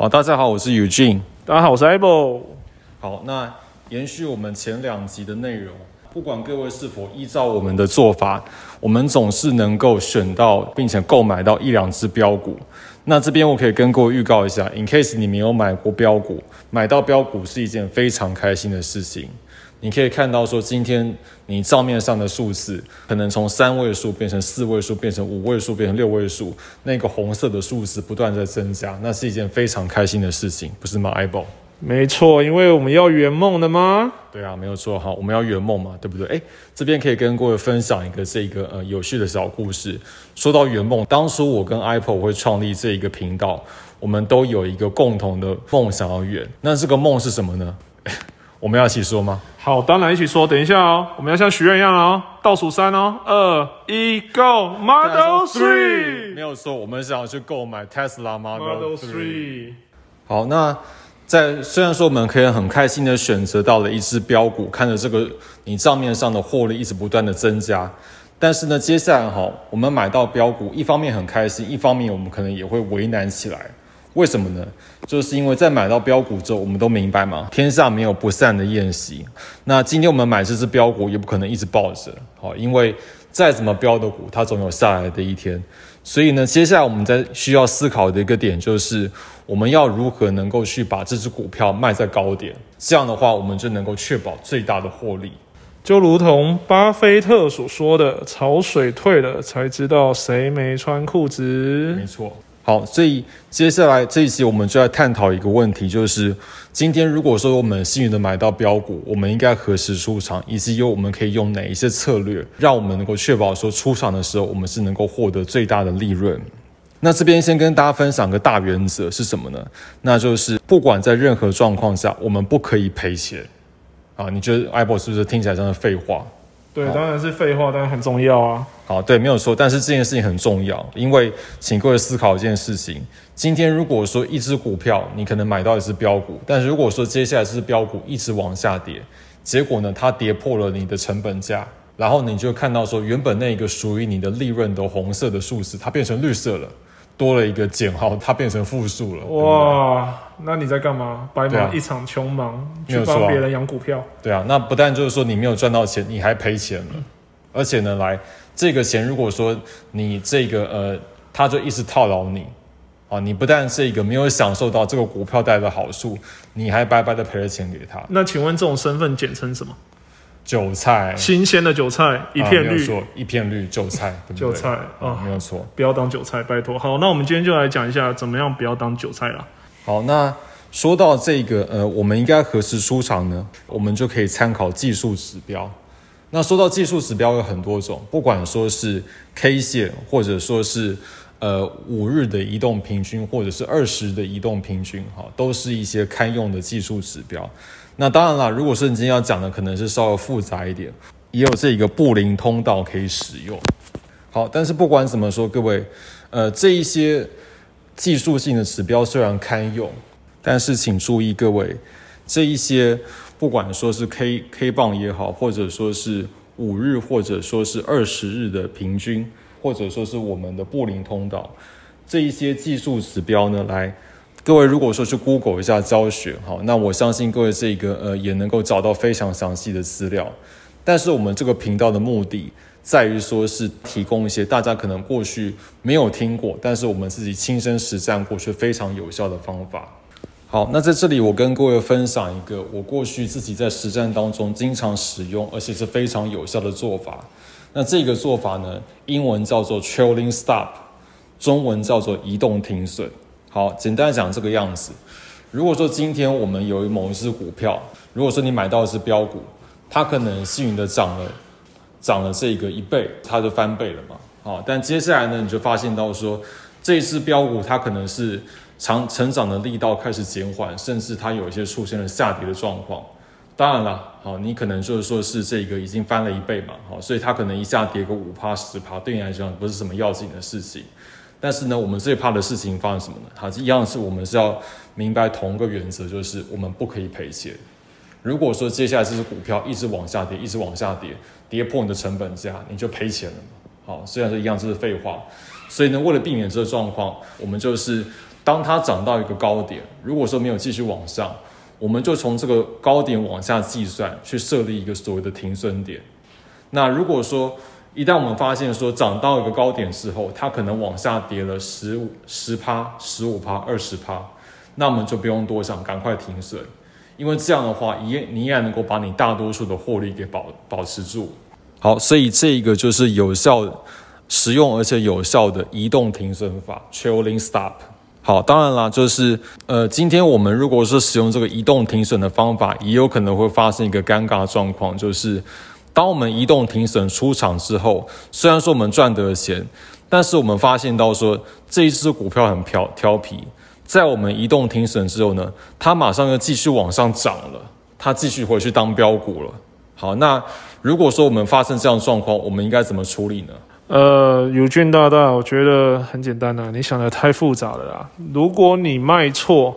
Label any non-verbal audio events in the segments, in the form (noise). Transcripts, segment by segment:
好，大家好，我是 Eugene。大家好，我是 Able。好，那延续我们前两集的内容，不管各位是否依照我们的做法，我们总是能够选到并且购买到一两只标股。那这边我可以跟各位预告一下，in case 你没有买过标股，买到标股是一件非常开心的事情。你可以看到说，今天你账面上的数字可能从三位数变成四位数，变成五位数，变成六位数，那个红色的数字不断在增加，那是一件非常开心的事情，不是吗？Able？没错，因为我们要圆梦的吗？对啊，没有错哈，我们要圆梦嘛，对不对？哎，这边可以跟各位分享一个这个呃有趣的小故事。说到圆梦，当初我跟 Apple 会创立这一个频道，我们都有一个共同的梦想要圆。那这个梦是什么呢？我们要一起说吗？好，当然一起说。等一下哦，我们要像许愿一样哦，倒数三哦，二一，Go，Model Three。没有错，我们想要去购买 Tesla Model Three。好，那在虽然说我们可以很开心的选择到了一只标股，看着这个你账面上的获利一直不断的增加，但是呢，接下来哈，我们买到标股，一方面很开心，一方面我们可能也会为难起来。为什么呢？就是因为在买到标股之后，我们都明白嘛，天下没有不散的宴席。那今天我们买这只标股，也不可能一直抱着，好，因为再怎么标的股，它总有下来的一天。所以呢，接下来我们在需要思考的一个点，就是我们要如何能够去把这只股票卖在高点，这样的话，我们就能够确保最大的获利。就如同巴菲特所说的：“潮水退了，才知道谁没穿裤子。”没错。好，所以接下来这一期我们就来探讨一个问题，就是今天如果说我们幸运的买到标股，我们应该何时出场，以及有我们可以用哪一些策略，让我们能够确保说出场的时候我们是能够获得最大的利润。那这边先跟大家分享个大原则是什么呢？那就是不管在任何状况下，我们不可以赔钱。啊，你觉得 Apple 是不是听起来像是废话？对，当然是废话，但是很重要啊。好，对，没有错。但是这件事情很重要，因为请各位思考一件事情：今天如果说一只股票你可能买到一只标股，但是如果说接下来这只标股一直往下跌，结果呢它跌破了你的成本价，然后你就看到说原本那个属于你的利润的红色的数字，它变成绿色了。多了一个减号，它变成负数了。哇，那你在干嘛？白忙一场，穷忙去帮别人养股票。对啊，那不但就是说你没有赚到钱，你还赔钱了。而且呢，来这个钱，如果说你这个呃，他就一直套牢你啊，你不但是一个没有享受到这个股票带来的好处，你还白白的赔了钱给他。那请问这种身份简称什么？韭菜，新鲜的韭菜，一片绿，一片绿，韭菜，韭菜啊，没有错，不要当韭菜，拜托。好，那我们今天就来讲一下，怎么样不要当韭菜啦。好，那说到这个，呃，我们应该何时出场呢？我们就可以参考技术指标。那说到技术指标有很多种，不管说是 K 线，或者说是呃五日的移动平均，或者是二十的移动平均，哈，都是一些堪用的技术指标。那当然了，如果说你今天要讲的可能是稍微复杂一点，也有这一个布林通道可以使用。好，但是不管怎么说，各位，呃，这一些技术性的指标虽然堪用，但是请注意，各位，这一些不管说是 K K 棒也好，或者说是五日，或者说是二十日的平均，或者说是我们的布林通道，这一些技术指标呢，来。各位如果说去 Google 一下教学，好，那我相信各位这个呃也能够找到非常详细的资料。但是我们这个频道的目的在于说是提供一些大家可能过去没有听过，但是我们自己亲身实战过却非常有效的方法。好，那在这里我跟各位分享一个我过去自己在实战当中经常使用，而且是非常有效的做法。那这个做法呢，英文叫做 Trailing Stop，中文叫做移动停损。好，简单讲这个样子。如果说今天我们有某一只股票，如果说你买到的是标股，它可能幸运的涨了，涨了这个一倍，它就翻倍了嘛。好，但接下来呢，你就发现到说，这一只标股它可能是长成长的力道开始减缓，甚至它有一些出现了下跌的状况。当然了，好，你可能就是说是这个已经翻了一倍嘛，好，所以它可能一下跌个五趴十趴，对你来讲不是什么要紧的事情。但是呢，我们最怕的事情发生什么呢？它一样是我们是要明白同一个原则，就是我们不可以赔钱。如果说接下来这只股票一直往下跌，一直往下跌，跌破你的成本价，你就赔钱了。好，虽然说一样这是废话，所以呢，为了避免这个状况，我们就是当它涨到一个高点，如果说没有继续往上，我们就从这个高点往下计算，去设立一个所谓的停损点。那如果说一旦我们发现说涨到一个高点之后，它可能往下跌了十五、十趴、十五趴、二十趴，那我们就不用多想，赶快停损，因为这样的话，你依然能够把你大多数的获利给保保持住。好，所以这一个就是有效、实用而且有效的移动停损法 （trailing stop）。好，当然啦，就是呃，今天我们如果是使用这个移动停损的方法，也有可能会发生一个尴尬状况，就是当我们移动庭审出场之后，虽然说我们赚得钱，但是我们发现到说这一只股票很挑调皮，在我们移动庭审之后呢，它马上又继续往上涨了，它继续回去当标股了。好，那如果说我们发生这样状况，我们应该怎么处理呢？呃，友俊大大，我觉得很简单啊，你想的太复杂了啦。如果你卖错，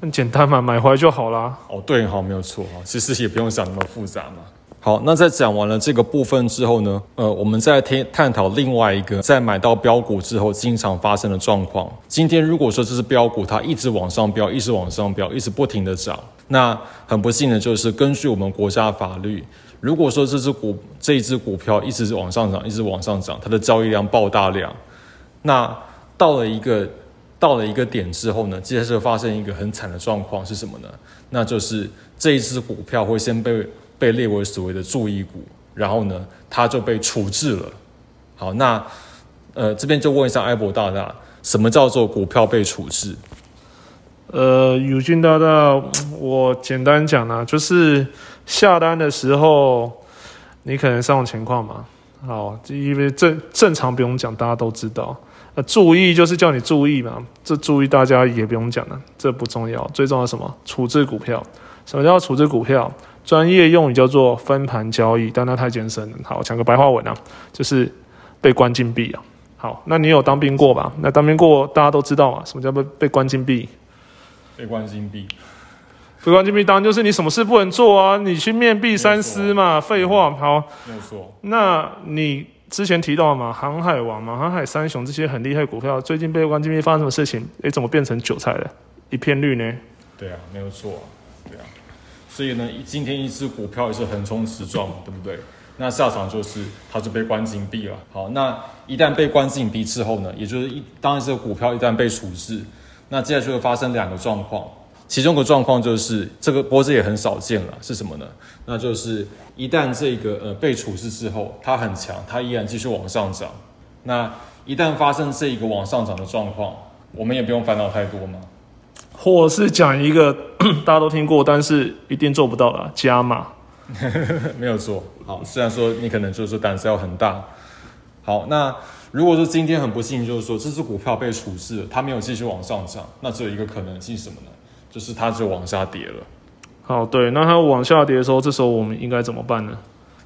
很简单嘛，买回来就好啦。哦，对，好，没有错哈，其实也不用想那么复杂嘛。好，那在讲完了这个部分之后呢，呃，我们再探探讨另外一个在买到标股之后经常发生的状况。今天如果说这只标股它一直往上飙，一直往上飙，一直不停的涨，那很不幸的就是根据我们国家法律。如果说这只股这一只股票一直是往上涨，一直往上涨，它的交易量爆大量，那到了一个到了一个点之后呢，接着发生一个很惨的状况是什么呢？那就是这一只股票会先被被列为所谓的注意股，然后呢，它就被处置了。好，那呃这边就问一下艾博大大，什么叫做股票被处置？呃，友俊大大，我简单讲呢，就是下单的时候，你可能上种情况嘛。好，因为正正常不用讲，大家都知道。呃，注意就是叫你注意嘛，这注意大家也不用讲了，这不重要。最重要什么？处置股票。什么叫处置股票？专业用语叫做分盘交易，但它太艰深了。好，讲个白话文啊，就是被关禁闭啊。好，那你有当兵过吧？那当兵过，大家都知道嘛，什么叫被被关禁闭？被关禁闭，被关禁闭当然就是你什么事不能做啊，你去面壁三思嘛。废话，好，没有错。那你之前提到嘛，航海王嘛，航海三雄这些很厉害股票，最近被关禁闭发生什么事情？诶，怎么变成韭菜了？一片绿呢？对啊，没有错，啊。所以呢，今天一只股票也是横冲直撞，对不对？那下场就是它就被关禁闭了。好，那一旦被关禁闭之后呢，也就是一当这个股票一旦被处置。那接下来就会发生两个状况，其中个状况就是这个波子也很少见了，是什么呢？那就是一旦这个呃被处置之后，它很强，它依然继续往上涨。那一旦发生这一个往上涨的状况，我们也不用烦恼太多嘛。或是讲一个 (clears throat) 大家都听过，但是一定做不到的加码，(laughs) 没有错。好，虽然说你可能就是说胆子要很大。好，那。如果说今天很不幸，就是说这只股票被处置了，它没有继续往上涨，那只有一个可能性什么呢？就是它就往下跌了。好，对，那它往下跌的时候，这时候我们应该怎么办呢？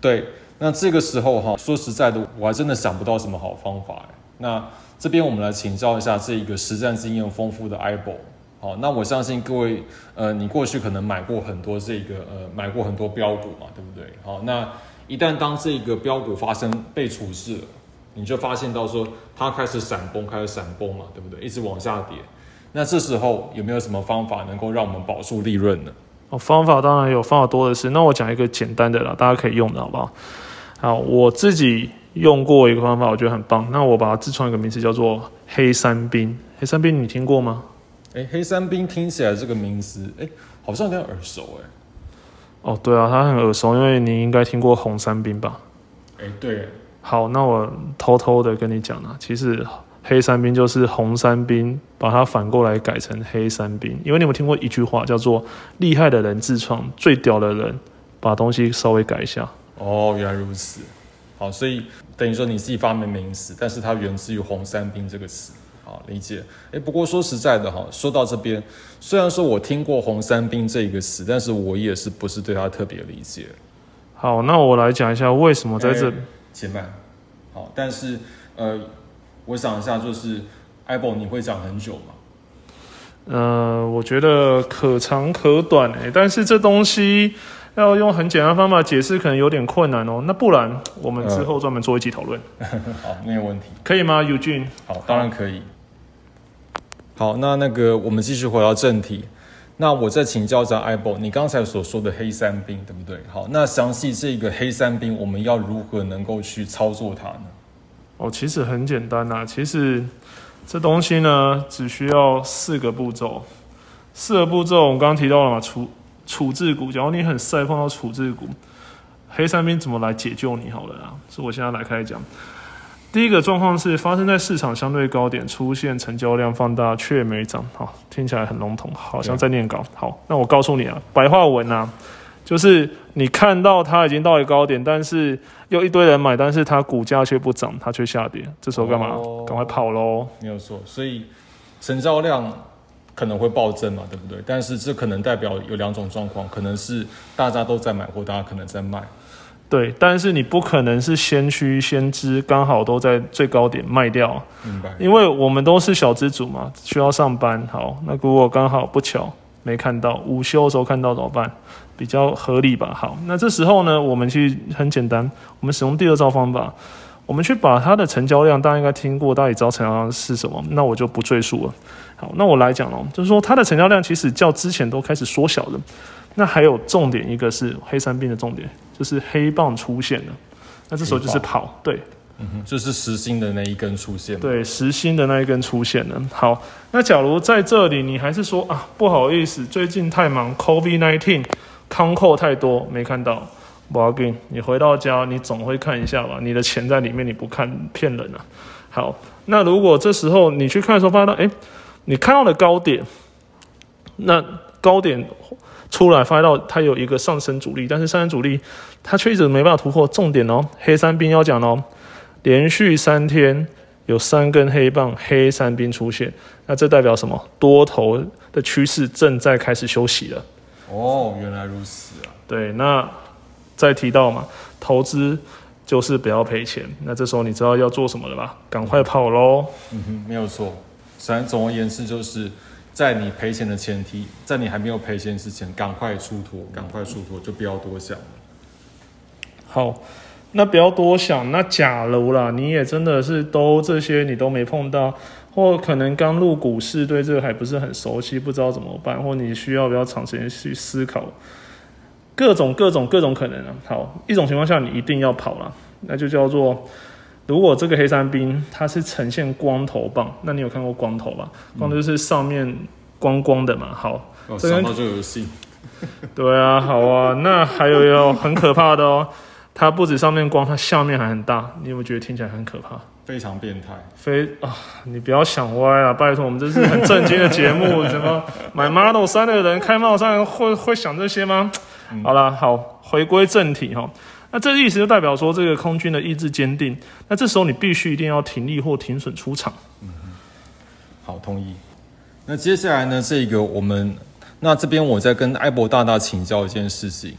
对，那这个时候哈，说实在的，我还真的想不到什么好方法。那这边我们来请教一下这一个实战经验丰富的 i b o 好，那我相信各位，呃，你过去可能买过很多这个，呃，买过很多标股嘛，对不对？好，那一旦当这个标股发生被处置了。你就发现到说它开始闪崩，开始闪崩嘛，对不对？一直往下跌。那这时候有没有什么方法能够让我们保住利润呢？哦，方法当然有，方法多的是。那我讲一个简单的啦，大家可以用的好不好？好，我自己用过一个方法，我觉得很棒。那我把它自创一个名字叫做黑山兵。黑山兵你听过吗？哎，黑山兵听起来这个名字，哎，好像有点耳熟哎。哦，对啊，他很耳熟，因为你应该听过红山兵吧？哎，对。好，那我偷偷的跟你讲啊，其实黑山兵就是红山兵，把它反过来改成黑山兵。因为你有没有听过一句话叫做“厉害的人自创，最屌的人把东西稍微改一下”。哦，原来如此。好，所以等于说你自己发明名词，但是它源自于红山兵这个词。好，理解。哎，不过说实在的哈，说到这边，虽然说我听过红三兵这一个词，但是我也是不是对他特别理解。好，那我来讲一下为什么在这。且慢，好，但是呃，我想一下，就是 iPhone 你会讲很久吗？呃，我觉得可长可短诶，但是这东西要用很简单方法解释，可能有点困难哦。那不然我们之后专门做一集讨论。(laughs) 好，没有问题，可以吗？尤俊？好，当然可以。好，那那个我们继续回到正题。那我再请教一下 i b o 你刚才所说的黑三兵对不对？好，那详细这个黑三兵我们要如何能够去操作它呢？哦，其实很简单呐，其实这东西呢只需要四个步骤。四个步骤我们刚刚提到了嘛，处处置股，假如你很晒碰到处置股，黑三兵怎么来解救你？好了啊，所以我现在来开始讲。第一个状况是发生在市场相对高点，出现成交量放大却没涨，好，听起来很笼统，好像在念稿。好，那我告诉你啊，白话文啊，就是你看到它已经到了高点，但是又一堆人买，但是它股价却不涨，它却下跌，这时候干嘛？赶快跑喽！没有错，所以成交量可能会暴增嘛，对不对？但是这可能代表有两种状况，可能是大家都在买，或大家可能在卖。对，但是你不可能是先驱先知，刚好都在最高点卖掉。明白。因为我们都是小资主嘛，需要上班。好，那如果刚好不巧没看到，午休的时候看到怎么办？比较合理吧。好，那这时候呢，我们去很简单，我们使用第二招方法，我们去把它的成交量，大家应该听过，大家也知道成交量是什么，那我就不赘述了。好，那我来讲哦，就是说它的成交量其实较之前都开始缩小了。那还有重点，一个是黑三病的重点，就是黑棒出现了，那这时候就是跑，对，嗯哼，就是实心的那一根出现，对，实心的那一根出现了。好，那假如在这里你还是说啊，不好意思，最近太忙，COVID nineteen，康扣太多，没看到，不要紧，你回到家你总会看一下吧，你的钱在里面，你不看骗人啊。好，那如果这时候你去看的时候，发现，哎，你看到了高点，那高点。出来发到它有一个上升阻力，但是上升阻力它却一直没办法突破。重点哦，黑三兵要讲哦，连续三天有三根黑棒，黑三兵出现，那这代表什么？多头的趋势正在开始休息了。哦，原来如此啊。对，那再提到嘛，投资就是不要赔钱。那这时候你知道要做什么了吧？赶快跑喽。嗯哼，没有错。总而言之就是。在你赔钱的前提，在你还没有赔钱之前，赶快出脱，赶快出脱，就不要多想了。好，那不要多想。那假如啦，你也真的是都这些你都没碰到，或可能刚入股市，对这个还不是很熟悉，不知道怎么办，或你需要比较长时间去思考，各种各种各种可能啊。好，一种情况下你一定要跑了，那就叫做。如果这个黑山兵它是呈现光头棒，那你有看过光头吧？光头就是上面光光的嘛。好，想到就有戏。(laughs) 对啊，好啊。那还有有很可怕的哦，它不止上面光，它下面还很大。你有没有觉得听起来很可怕？非常变态。非啊，你不要想歪啊，拜托，我们这是很正经的节目。(laughs) 什么买 Model 三的人开 Model 三会会想这些吗？好了，好，回归正题哈。那这意思就代表说，这个空军的意志坚定。那这时候你必须一定要停利或停损出场。嗯好，同意。那接下来呢？这个我们那这边我在跟艾博大大请教一件事情。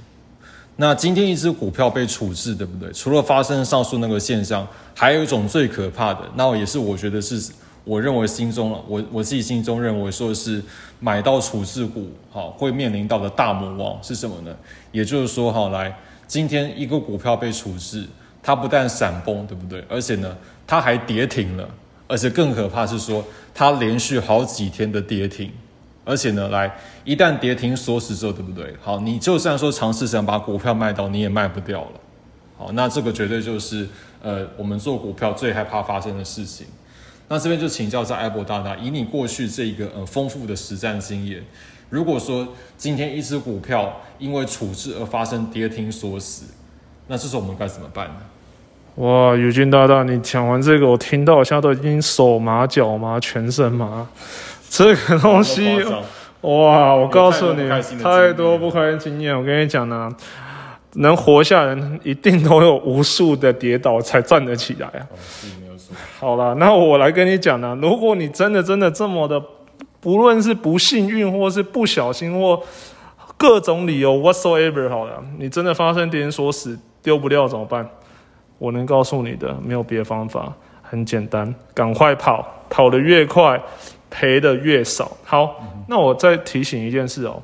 那今天一只股票被处置，对不对？除了发生上述那个现象，还有一种最可怕的，那也是我觉得是我认为心中，我我自己心中认为说是买到处置股，好会面临到的大魔王是什么呢？也就是说，好来。今天一个股票被处置，它不但闪崩，对不对？而且呢，它还跌停了，而且更可怕是说，它连续好几天的跌停，而且呢，来一旦跌停锁死之后，对不对？好，你就算说尝试想把股票卖到，你也卖不掉了。好，那这个绝对就是呃，我们做股票最害怕发生的事情。那这边就请教在艾博大大，以你过去这一个呃丰富的实战经验。如果说今天一只股票因为处置而发生跌停锁死，那这时候我们该怎么办呢？哇，宇军大大，你讲完这个，我听到我现在都已经手麻脚麻全身麻。(laughs) 这个东西，哇，我告诉你，太多不开心经验。我跟你讲呢，能活下人，一定都有无数的跌倒才站得起来啊。好了，那我来跟你讲呢，如果你真的真的这么的。不论是不幸运，或是不小心，或各种理由，whatsoever，好了，你真的发生跌停锁死，丢不掉怎么办？我能告诉你的，没有别的方法，很简单，赶快跑，跑得越快，赔的越少。好，那我再提醒一件事哦，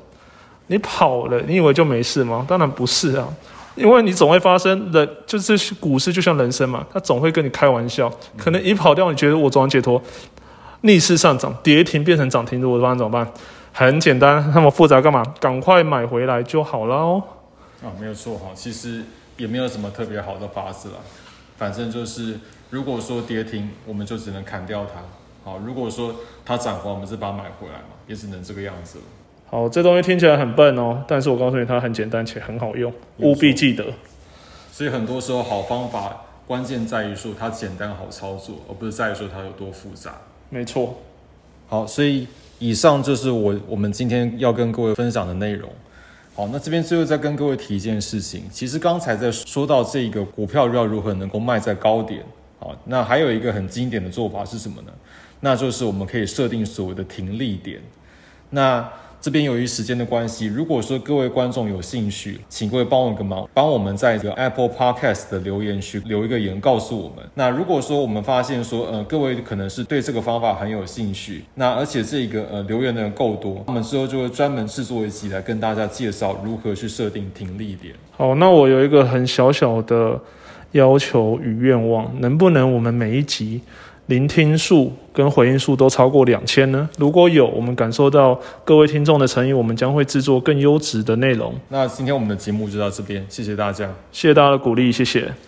你跑了，你以为就没事吗？当然不是啊，因为你总会发生，人就是股市就像人生嘛，他总会跟你开玩笑，可能一跑掉，你觉得我总能解脱。逆势上涨，跌停变成涨停，如果发生怎么办？很简单，那么复杂干嘛？赶快买回来就好了哦。啊，没有错哈，其实也没有什么特别好的法子啦，反正就是如果说跌停，我们就只能砍掉它。好，如果说它涨回来，我们是把它买回来嘛，也只能这个样子了。好，这东西听起来很笨哦，但是我告诉你，它很简单且很好用，务必记得。所以很多时候好方法，关键在于说它简单好操作，而不是在于说它有多复杂。没错。好，所以以上就是我我们今天要跟各位分享的内容。好，那这边最后再跟各位提一件事情，其实刚才在说到这个股票要如何能够卖在高点，好，那还有一个很经典的做法是什么呢？那就是我们可以设定所谓的停利点。那这边由于时间的关系，如果说各位观众有兴趣，请各位帮我个忙，帮我们在这个 Apple Podcast 的留言区留一个言，告诉我们。那如果说我们发现说，呃，各位可能是对这个方法很有兴趣，那而且这个呃留言的人够多，我们之后就会专门制作一集来跟大家介绍如何去设定停利点。好，那我有一个很小小的要求与愿望，能不能我们每一集？聆听数跟回应数都超过两千呢？如果有，我们感受到各位听众的诚意，我们将会制作更优质的内容。那今天我们的节目就到这边，谢谢大家，谢谢大家的鼓励，谢谢。